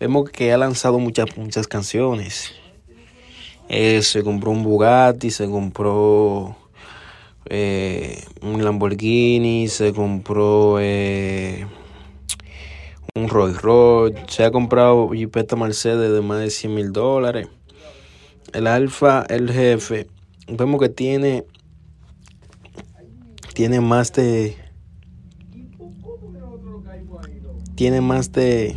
Vemos que ha lanzado muchas, muchas canciones. Eh, se compró un Bugatti, se compró eh, un Lamborghini, se compró eh, un Rolls Royce, se ha comprado Jeepeta Mercedes de más de 100 mil dólares. El Alfa, el jefe, vemos que tiene, tiene más de, tiene más de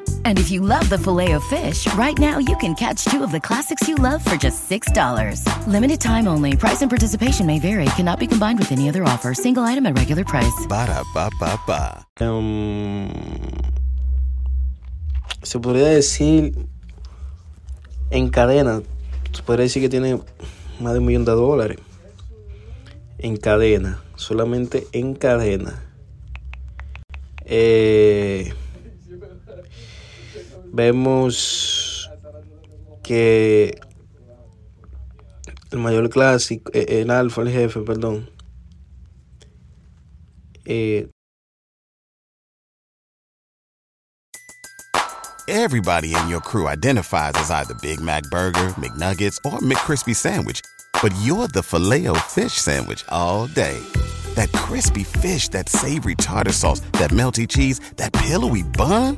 And if you love the Filet-O-Fish, right now you can catch two of the classics you love for just $6. Limited time only. Price and participation may vary. Cannot be combined with any other offer. Single item at regular price. Ba da ba ba ba. Um, se podría decir en cadena, se podría decir que tiene más de un millón de dólares en cadena, solamente en cadena. Eh, vemos que el mayor clásico, eh, el alfa, el jefe, perdón, eh, Everybody in your crew identifies as either Big Mac Burger, McNuggets, or McCrispy Sandwich. But you're the filet fish Sandwich all day. That crispy fish, that savory tartar sauce, that melty cheese, that pillowy bun.